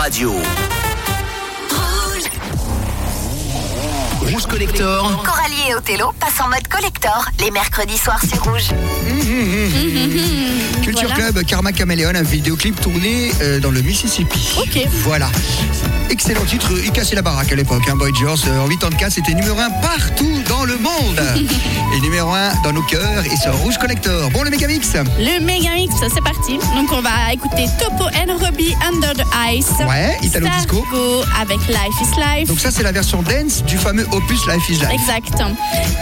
Radio. Rouge Collector. Coralie et Othello passent en mode collector les mercredis soirs sur Rouge. Culture Voilà. Club, Karma Caméléon, un vidéoclip tourné euh, dans le Mississippi. Ok. Voilà. Excellent titre, il cassait la baraque à l'époque. Hein, Boy George, euh, en 84, c'était numéro 1 partout dans le monde. et numéro 1 dans nos cœurs et sur Rouge Collector. Bon, le Megamix Le Megamix, c'est parti. Donc on va écouter Topo and Robbie Under the Ice. Ouais, Italo Disco. Avec Life is Life. Donc ça, c'est la version dance du fameux opus Life is Life. Exact.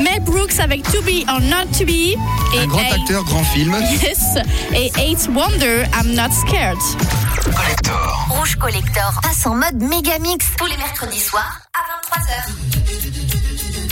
Mel Brooks avec To Be or Not To Be. Et Un grand Eight- acteur, grand film. Yes. Et Eight Wonder, I'm Not Scared. Collector. Rouge Collector passe en mode méga mix tous les mercredis soirs à 23h.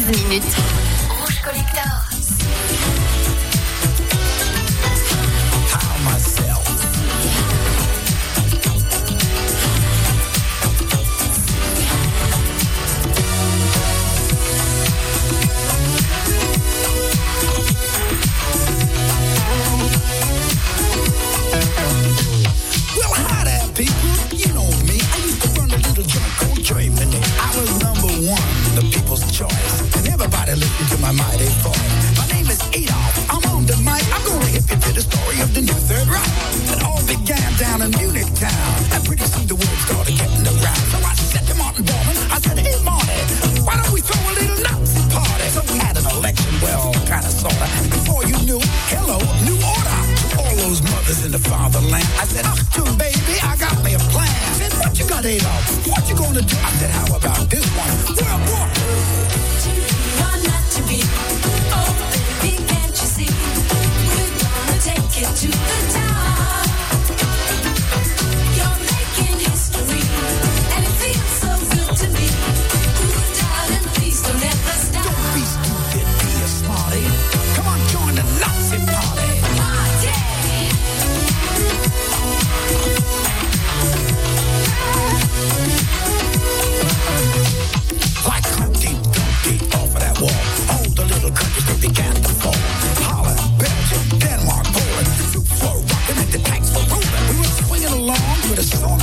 15 minutes. Rouge Collector. It's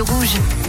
Rouge.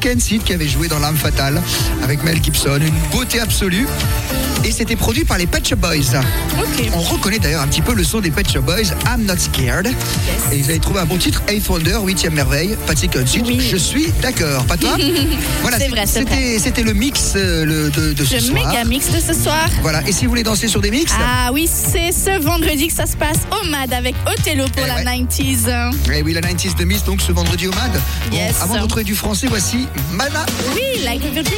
Qui avait joué dans L'âme fatale avec Mel Gibson, une beauté absolue. Et c'était produit par les Pet Shop Boys. On reconnaît d'ailleurs un petit peu le son des Pet Shop Boys, I'm Not Scared. Et ils avaient trouvé un bon titre, Eighth Wonder, 8 merveille, Patsy Kensit. Oui. Je suis d'accord, pas toi Voilà, C'est vrai, c'est c'était c'était le mix euh, le- de, de ce Le soir. méga mix de ce soir. Voilà, et si vous voulez danser sur des mix, Ah oui, c'est ce vendredi que ça se passe au MAD avec Othello pour Eh la ouais. 90s. Eh oui, la 90s de Miss, donc ce vendredi au MAD. Bon, Yes. avant de retrouver du français, voici Mana. Oui, like a virgin.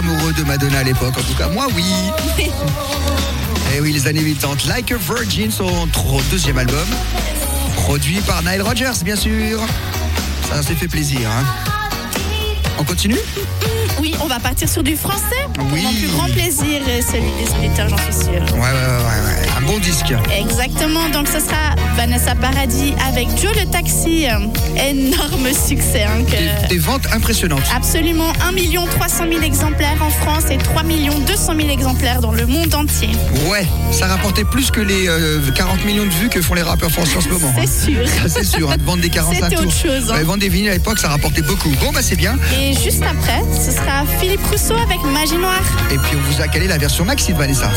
Amoureux de Madonna à l'époque En tout cas, moi, oui. Eh oui, les années 80. Like a Virgin, son deuxième album. Produit par Nile Rodgers, bien sûr. Ça s'est fait plaisir. hein. On continue? Oui, va partir sur du français. Pour Oui. mon plus grand plaisir, et celui des auditeurs, j'en suis sûre. Ouais, ouais, ouais. Un bon disque. Exactement, donc ce sera Vanessa Paradis avec Joe le Taxi. Énorme succès. hein, que- Des, des ventes impressionnantes. Absolument 1 300 000 exemplaires en France et 3 200 000 exemplaires dans le monde entier. Ouais, ça rapportait plus que les euh, 40 millions de vues que font les rappeurs français en ce moment. hein. C'est sûr. Ça, c'est sûr, hein, de vendre des 45 C'était autre chose, hein. Ouais, vendre des vinyles à l'époque, ça rapportait beaucoup. Bon, bah c'est bien. Et juste après, ce sera Philippe Rousseau avec Magie Noire. Et puis on vous a calé la version maxi de Vanessa.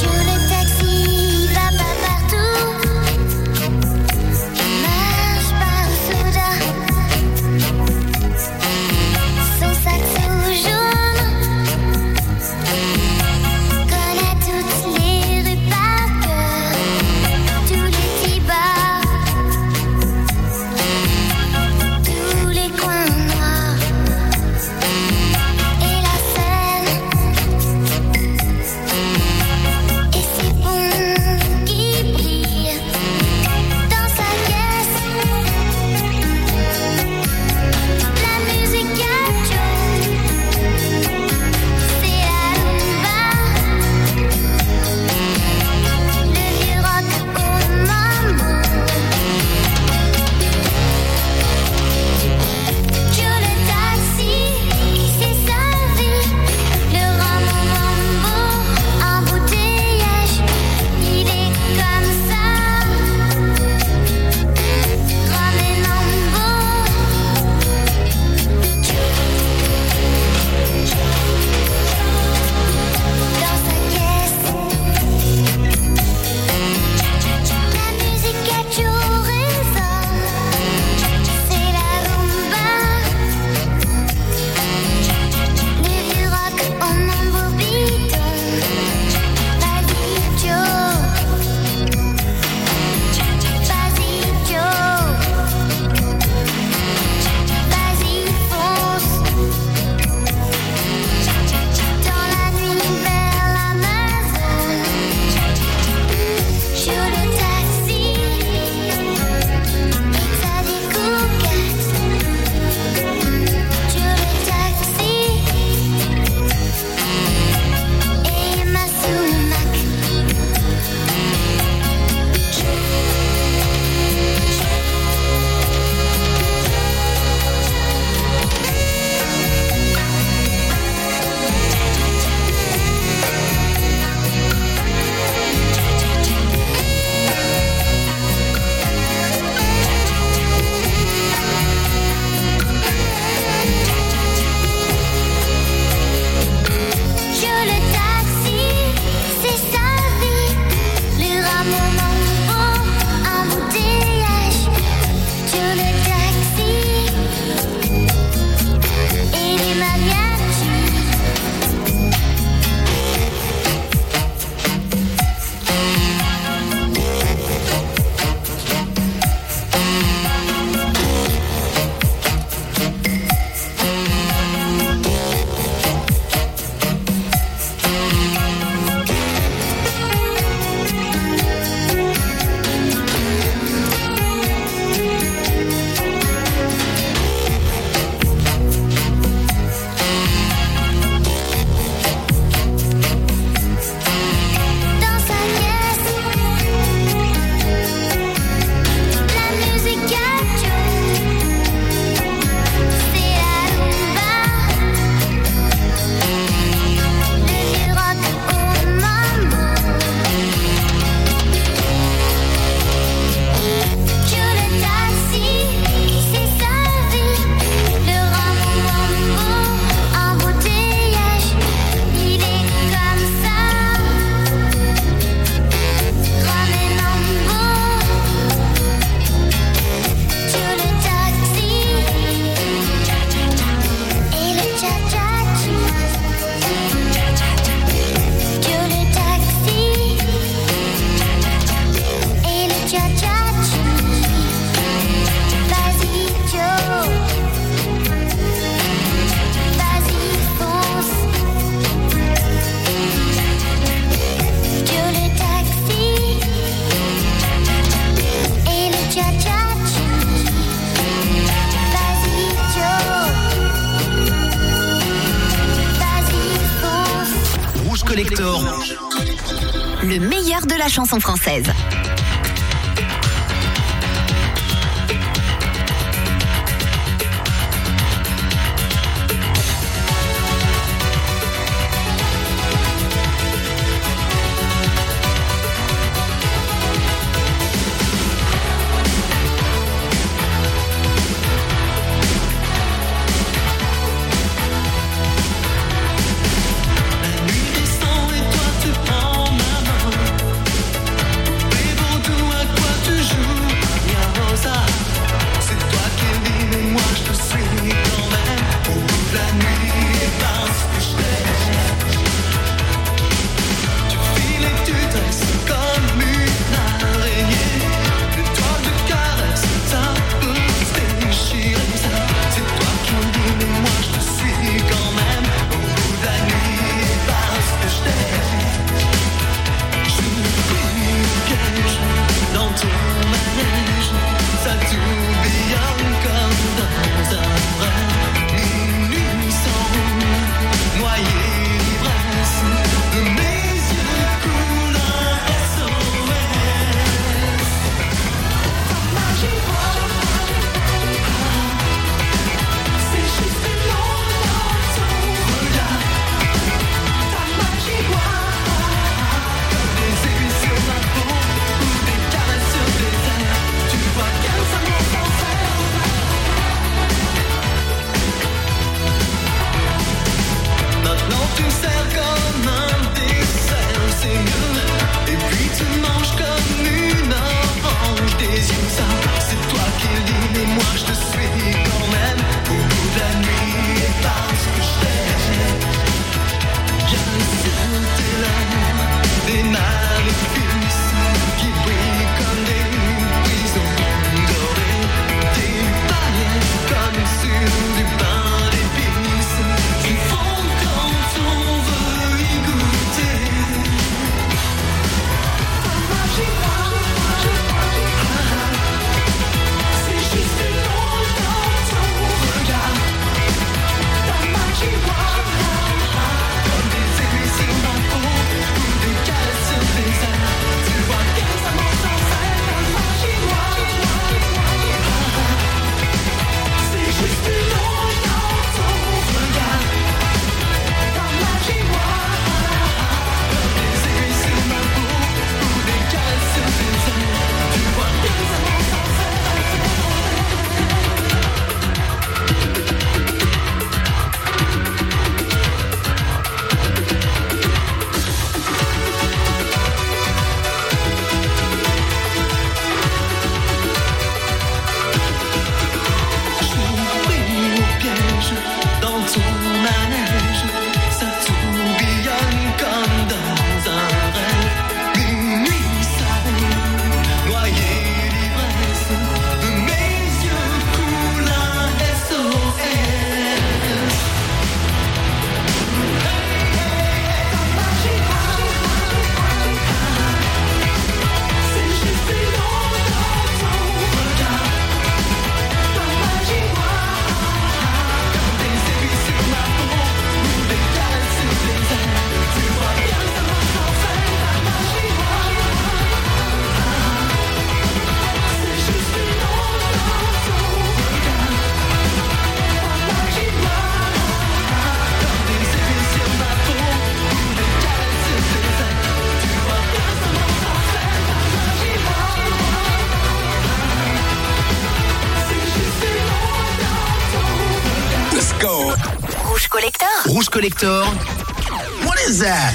Chanson française.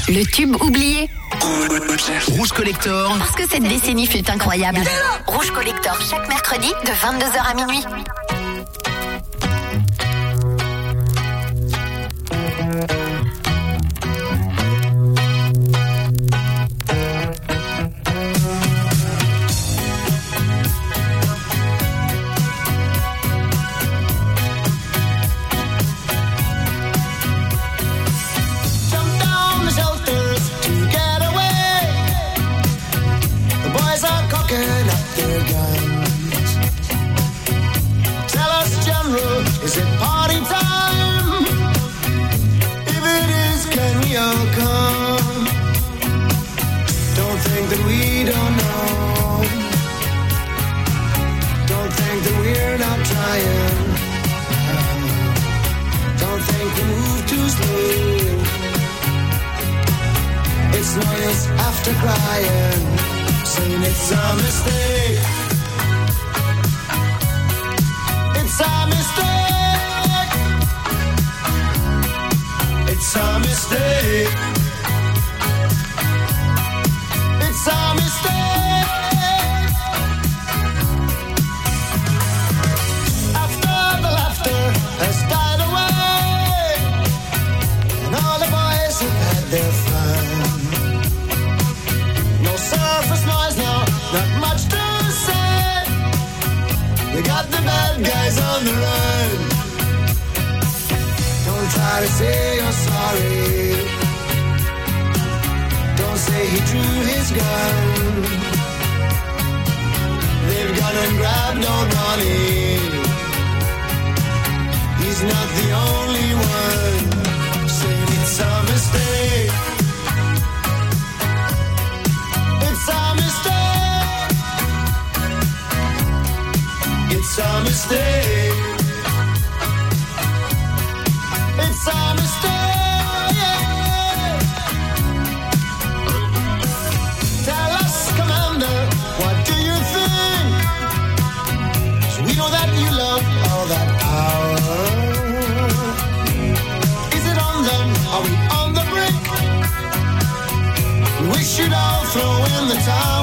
Le tube oublié. Rouge Collector. Parce que cette décennie fut incroyable. Rouge Collector chaque mercredi de 22h à minuit. It's no use after crying, saying it's a mistake. It's a mistake. It's a mistake. It's a mistake. After the laughter has died on the run. Don't try to say you're sorry. Don't say he drew his gun. They've gone and grabbed old Ronnie. He's not the only one. It's a mistake. It's mistake. Tell us, Commander, what do you think? we know that you love all that power. Is it on them? Are we on the brink? We should all throw in the towel.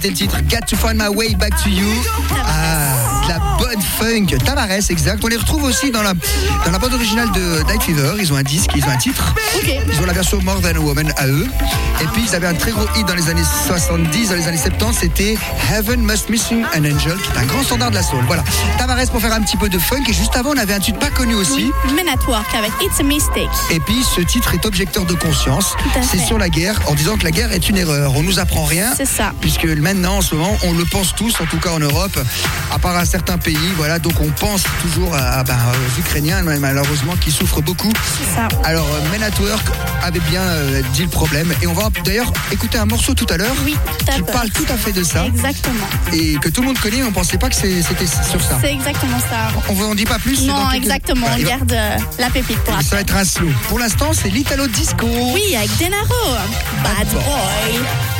C'était le titre Got to Find My Way Back to You. Ah, la bonne funk. Tavares, exact. On les retrouve aussi dans la, dans la bande originale de Night Fever. Ils ont un disque, ils ont un titre. Ils ont la version More Than a Woman à eux. Et puis ils avaient un très gros hit dans les années 70, dans les années 70, c'était Heaven Must Missing an Angel, qui est un grand standard de la soul. Voilà. Tavares pour faire un petit peu de funk. Et juste avant, on avait un titre pas connu aussi. Men at Work avec It's a Mistake. Et puis ce titre est objecteur de conscience. C'est sur la guerre, en disant que la guerre est une erreur. On nous apprend rien. C'est ça. Puisque maintenant, en ce moment, on le pense tous, en tout cas en Europe, à part un certain pays. Voilà, donc on pense toujours à, ben, aux Ukrainiens, malheureusement, qui souffrent beaucoup. Ça. Alors, euh, Men at Work avait bien euh, dit le problème. Et on va d'ailleurs écouter un morceau tout à l'heure Oui, qui parle tout à fait de ça. Exactement. Et que tout le monde connaît, on pensait pas que c'était sur ça. C'est exactement ça. On vous en dit pas plus Non, quelques- exactement. On garde euh, la pépite pour Ça va être un slow. Pour l'instant, c'est l'Italo Disco. Oui, avec Denaro. Bad Boy. boy.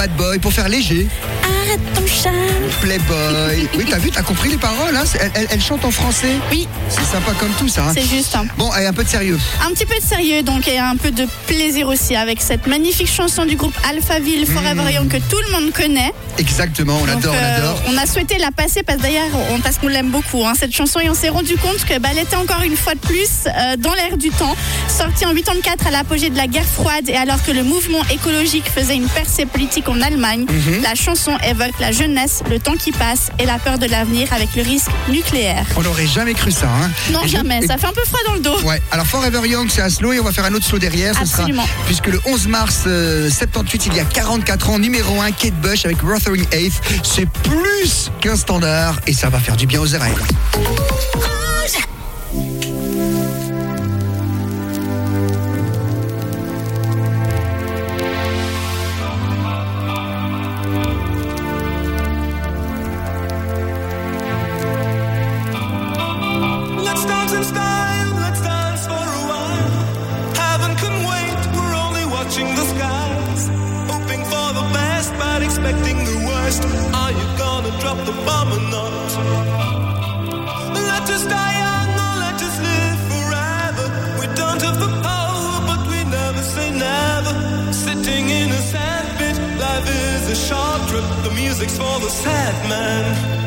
Bad Boy, pour faire léger. Arrête ton chat. Playboy. Oui, t'as vu, t'as compris les paroles, hein elle, elle- elle chante en français. Oui, C'est sympa comme tout, ça. hein. c'est juste. hein. Bon, allez, un peu de sérieux. Un petit peu de sérieux donc et un peu de plaisir aussi avec cette magnifique chanson du groupe Alphaville Forever Young que tout le monde connaît. Exactement, on Donc, adore, on euh, adore. on a souhaité la passer parce d'ailleurs on- parce qu'on l'aime beaucoup hein, cette chanson et on s'est rendu compte que bah, elle était encore une fois de plus euh, dans l'air du temps. Sortie en 84 à l'apogée de la guerre froide et alors que le mouvement écologique faisait une percée politique en Allemagne, Mhm. la chanson évoque la jeunesse, le temps qui passe et la peur de l'avenir avec le risque nucléaire. On n'aurait jamais cru ça. Hein. Non Et jamais, ça fait un peu froid dans le dos. Ouais, alors Forever Young, c'est un slow et on va faire un autre slow derrière. Ce Absolument. sera, puisque le 11 mars euh, 78, il y a 44 ans, numéro 1, Kate Bush avec Wuthering Eighth. C'est plus qu'un standard et ça va faire du bien aux oreilles. Music's for the sad man.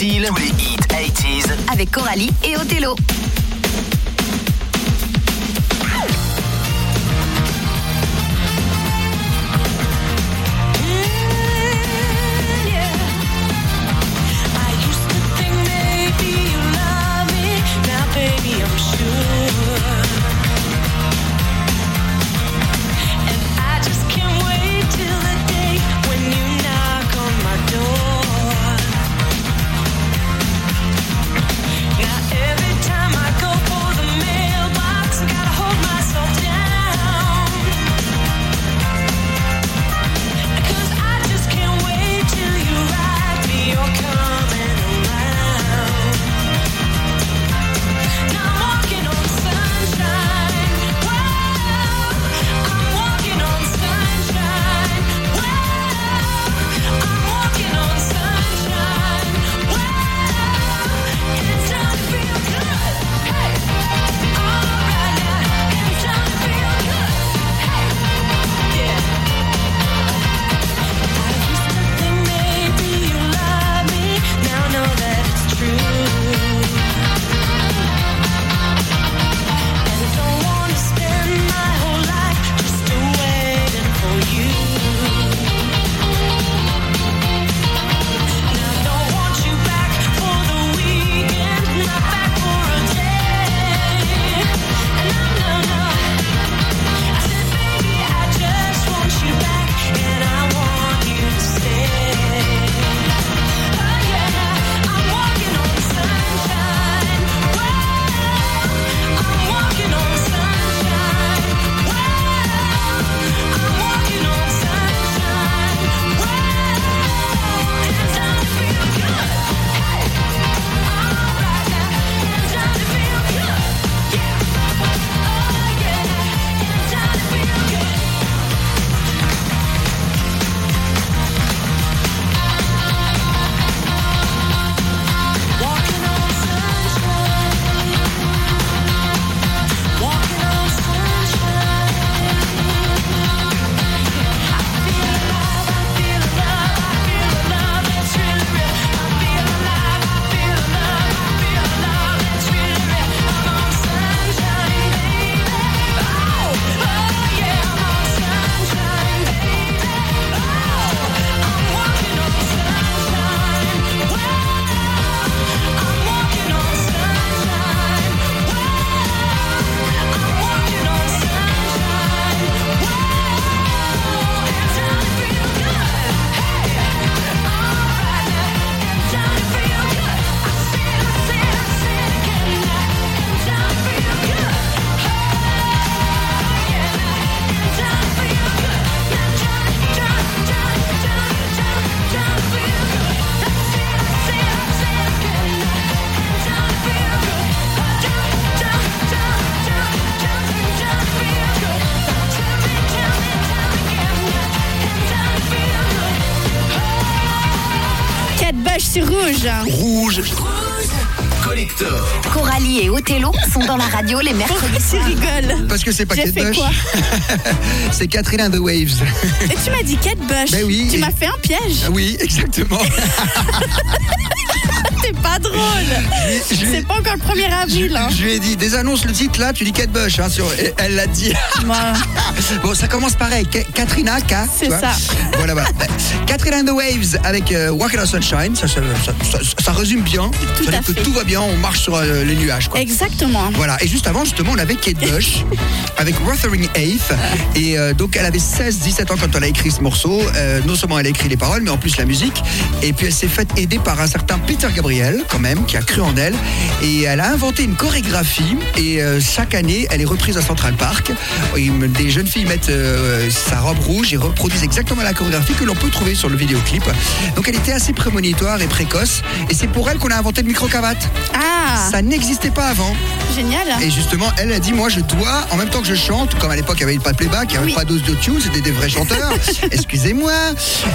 Styles, tous les hits 80s. Avec Coralie et Othello. Radio les mercredis tu soirs. rigoles Parce que c'est pas Kate fait Bush. c'est Catherine and the Waves. Et tu m'as dit Kate Bush. Ben oui, Tu et- m'as fait un piège. oui, exactement. T'es pas drôle. C'est pas encore le 1er avril. Hein. Je lui ai dit, désannonce le titre là, tu dis Kate Bush. Hein, sur... et Elle l'a dit. Bon, ça commence pareil. Ka- Katrina, K. C'est ça. Voilà, voilà. Ben, Catherine and the Waves avec euh, Walking on Sunshine. Ça, ça, ça- ça- ça résume bien. Tout Ça à dire que fait. tout va bien, on marche sur euh, les nuages. Quoi. exactement. Voilà, et juste avant, justement, on avait Kate Bush avec Wuthering Heights. Et euh, donc, elle avait 16-17 ans quand elle a écrit ce morceau. Euh, non seulement elle a écrit les paroles, mais en plus la musique. Et puis, elle s'est faite aider par un certain Peter Gabriel, quand même, qui a cru en elle. Et elle a inventé une chorégraphie. Et euh, chaque année, elle est reprise à Central Park. Et des jeunes filles mettent euh, sa robe rouge et reproduisent exactement la chorégraphie que l'on peut trouver sur le vidéoclip. Donc, elle était assez prémonitoire et précoce. Et c'est pour elle qu'on a inventé le micro-cravate. Ah, Ça n'existait pas avant. génial. Et justement, elle a dit Moi, je dois, en même temps que je chante, comme à l'époque, il n'y avait pas de playback, il n'y avait Oui. pas d'autotune, c'était des vrais chanteurs. Excusez-moi.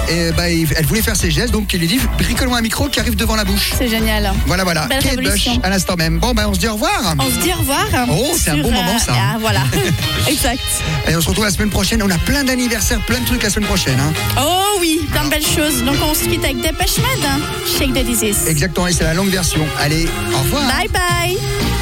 Et bah, elle voulait faire ses gestes, donc il lui dit Bricole-moi un micro qui arrive devant la bouche. C'est génial. Voilà, voilà. Belle Kate Bush à l'instant même. Bon, ben on se dit au revoir. On se dit au revoir. Oh, c'est un bon moment, ça, hein. ah, voilà, exact. Et on se retrouve la semaine prochaine. On a plein d'anniversaires, plein de trucs la semaine prochaine. hein. Oh oui, plein de belles choses. Donc on se quitte avec Dépêche Mode. hein. Shake the Disease. Exactement, et c'est la longue version. Allez, au revoir. Bye bye.